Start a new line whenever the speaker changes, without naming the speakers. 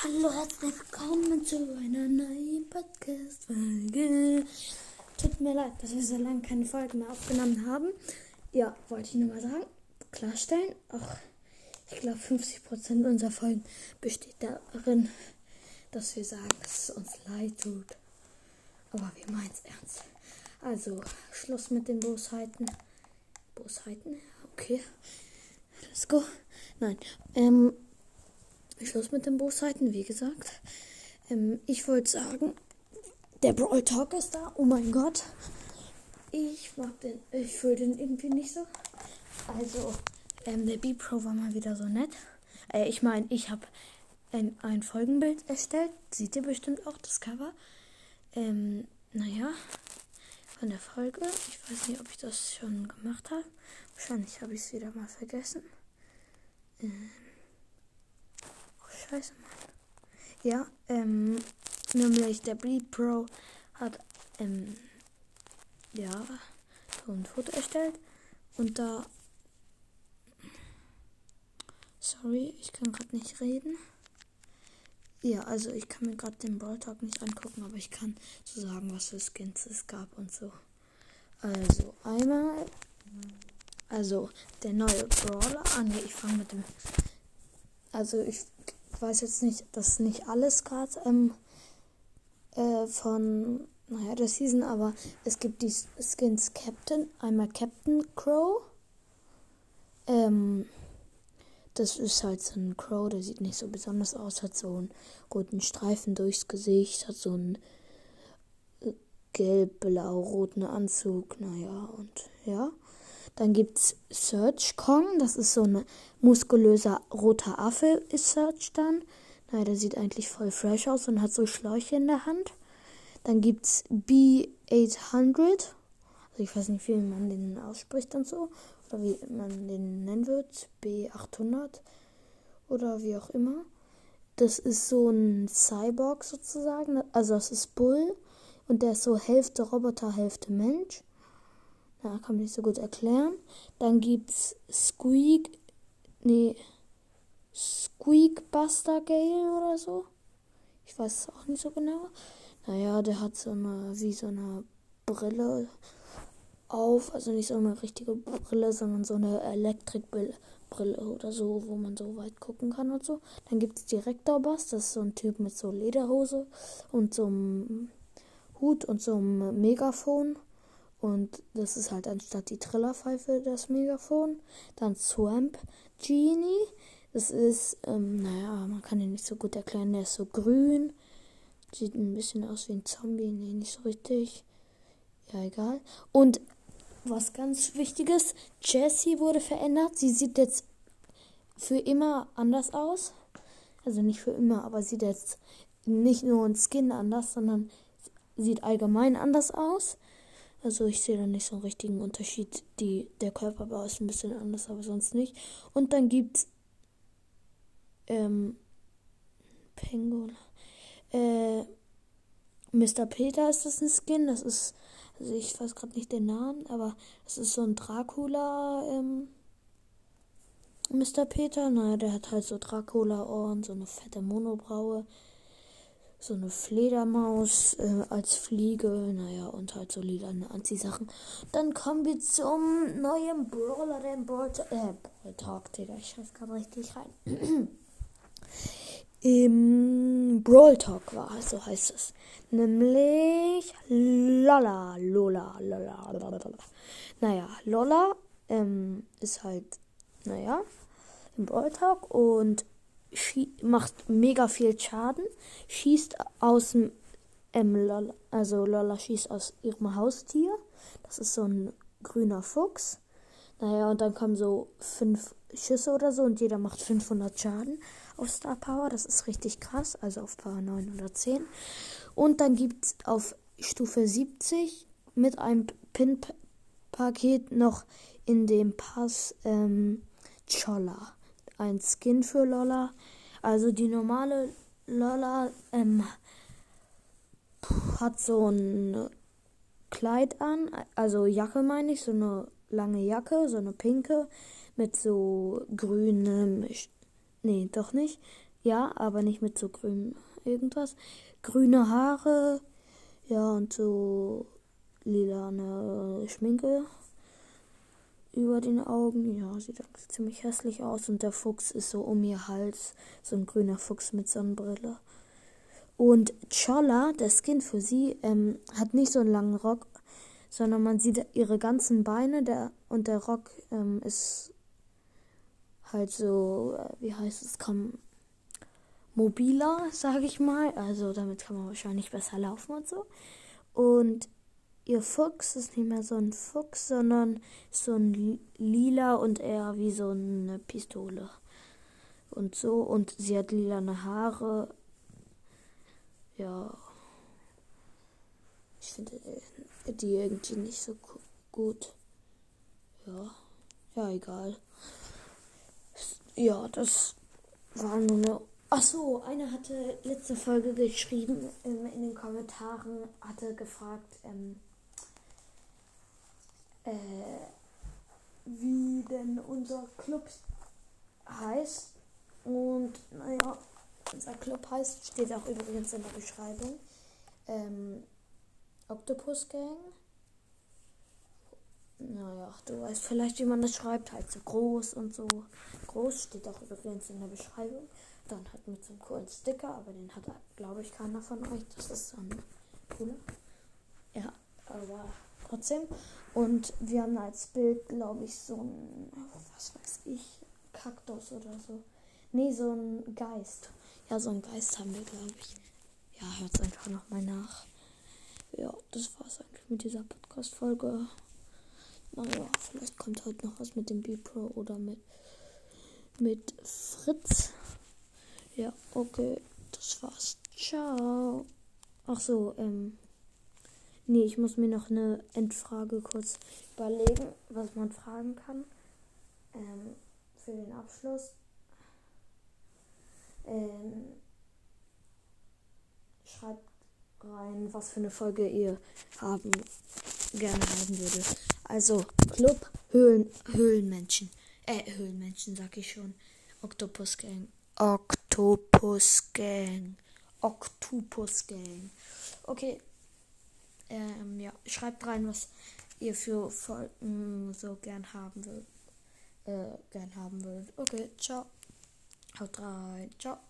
Hallo, herzlich willkommen zu einer neuen Podcast-Folge. Tut mir leid, dass wir so lange keine Folgen mehr aufgenommen haben. Ja, wollte ich nur mal sagen, klarstellen. Auch ich glaube, 50% unserer Folgen besteht darin, dass wir sagen, dass es uns leid tut. Aber wir meinen es ernst. Also, Schluss mit den Bosheiten. Bosheiten? Okay. Let's go. Nein. Ähm, Schluss mit den Bosheiten, wie gesagt. Ähm, ich wollte sagen, der Brawl Talk ist da. Oh mein Gott. Ich mag den, ich fühle den irgendwie nicht so. Also, ähm, der B-Pro war mal wieder so nett. Äh, ich meine, ich habe ein, ein Folgenbild erstellt. Seht ihr bestimmt auch das Cover. Ähm, naja, von der Folge. Ich weiß nicht, ob ich das schon gemacht habe. Wahrscheinlich habe ich es wieder mal vergessen. Ähm, Scheiße, Mann. Ja, ähm, nämlich der Breed Pro hat, ähm, ja, so ein Foto erstellt und da, sorry, ich kann gerade nicht reden. Ja, also ich kann mir gerade den Brawl Talk nicht angucken, aber ich kann so sagen, was für Skins es gab und so. Also einmal, also der neue Brawler. Ah ne, ich fange mit dem. Also ich weiß jetzt nicht, das ist nicht alles gerade ähm, äh, von, naja, der Season, aber es gibt die Skins Captain, einmal Captain Crow. Ähm, das ist halt so ein Crow, der sieht nicht so besonders aus, hat so einen roten Streifen durchs Gesicht, hat so einen äh, gelb-blau-roten Anzug, naja, und ja. Dann gibt es Search Kong, das ist so ein muskulöser roter Affe, ist Search dann. Naja, der sieht eigentlich voll fresh aus und hat so Schläuche in der Hand. Dann gibt es B800, also ich weiß nicht, wie man den ausspricht und so, oder wie man den nennen wird, B800 oder wie auch immer. Das ist so ein Cyborg sozusagen, also das ist Bull und der ist so Hälfte Roboter, Hälfte Mensch. Ja, kann man nicht so gut erklären. Dann gibt's Squeak. Nee. Squeak Buster Gale oder so. Ich weiß es auch nicht so genau. Naja, der hat so eine, wie so eine Brille auf. Also nicht so eine richtige Brille, sondern so eine Elektrikbrille oder so, wo man so weit gucken kann und so. Dann gibt es Direktor Bass, das ist so ein Typ mit so Lederhose und so einem Hut und so einem Megafon. Und das ist halt anstatt die Trillerpfeife das Megafon. Dann Swamp Genie. Das ist, ähm, naja, man kann ihn nicht so gut erklären. Der ist so grün. Sieht ein bisschen aus wie ein Zombie. Nee, nicht so richtig. Ja, egal. Und was ganz wichtiges, Jessie wurde verändert. Sie sieht jetzt für immer anders aus. Also nicht für immer, aber sieht jetzt nicht nur ein Skin anders, sondern sieht allgemein anders aus. Also ich sehe da nicht so einen richtigen Unterschied. Die, der Körperbau ist ein bisschen anders, aber sonst nicht. Und dann gibt's ähm, Penguin. Äh, Mr. Peter ist das ein Skin. Das ist, also ich weiß gerade nicht den Namen, aber es ist so ein Dracula. Ähm, Mr. Peter, naja, der hat halt so Dracula-Ohren, so eine fette Monobraue so eine Fledermaus äh, als Fliege, naja, und halt so lilane Anziehsachen. Dann kommen wir zum neuen Brawler, den Brawl, äh, Brawl Talk, Digga, ich schreibe gerade richtig rein. Im Brawl Talk war, so heißt es. Nämlich Lola, Lola, Lola, Lola. Naja, Lola ähm, ist halt, naja, im Brawl Talk und macht mega viel Schaden, schießt aus dem ähm, Lola, also Lola schießt aus ihrem Haustier. Das ist so ein grüner Fuchs. Naja, und dann kommen so fünf Schüsse oder so und jeder macht 500 Schaden auf Star Power. Das ist richtig krass, also auf Power 910. Und dann gibt es auf Stufe 70 mit einem Pin-Paket noch in dem Pass ähm, Cholla ein Skin für Lola. Also die normale Lola ähm, hat so ein Kleid an, also Jacke meine ich, so eine lange Jacke, so eine pinke mit so grünem, nee, doch nicht, Ja, aber nicht mit so grün irgendwas. Grüne Haare. Ja, und so lilane Schminke über den Augen. Ja, sieht ziemlich hässlich aus. Und der Fuchs ist so um ihr Hals. So ein grüner Fuchs mit Sonnenbrille. Und Cholla, der Skin für sie, ähm, hat nicht so einen langen Rock, sondern man sieht ihre ganzen Beine der, und der Rock ähm, ist halt so, äh, wie heißt es, kam mobiler, sage ich mal. Also damit kann man wahrscheinlich besser laufen und so. Und ihr Fuchs ist nicht mehr so ein Fuchs, sondern so ein lila und eher wie so eine Pistole. Und so. Und sie hat lilane Haare. Ja. Ich finde äh, die irgendwie nicht so gut. Ja. Ja, egal. Ja, das war nur eine. Ach so, einer hatte letzte Folge geschrieben ähm, in den Kommentaren, hatte gefragt, ähm, äh, wie denn unser Club heißt. Und naja, unser Club heißt, steht auch übrigens in der Beschreibung, ähm, Octopus Gang. Naja, du weißt vielleicht, wie man das schreibt, halt so groß und so. Groß steht auch übrigens in der Beschreibung. Dann hat mit so einem coolen Sticker, aber den hat, glaube ich, keiner von euch. Das ist so ein cooler. Ja, aber trotzdem. Und wir haben als Bild, glaube ich, so ein, was weiß ich, Kaktus oder so. Nee, so ein Geist. Ja, so ein Geist haben wir, glaube ich. Ja, hört es einfach nochmal nach. Ja, das war es eigentlich mit dieser Podcast-Folge. Naja, vielleicht kommt heute noch was mit dem B-Pro oder mit, mit Fritz. Ja, okay, das war's. Ciao. Ach so, ähm, Nee, ich muss mir noch eine Endfrage kurz überlegen, was man fragen kann. Ähm, für den Abschluss. Ähm, schreibt rein, was für eine Folge ihr haben gerne haben würdet. Also Club Höhlen Höhlenmenschen. Äh, Höhlenmenschen sag ich schon. Octopus Gang. Octopus Gang. Octopus Gang. Okay, ähm, ja, schreibt rein, was ihr für Folgen so gern haben würdet. Äh, gern haben würdet. Okay, ciao. Haut rein. Ciao.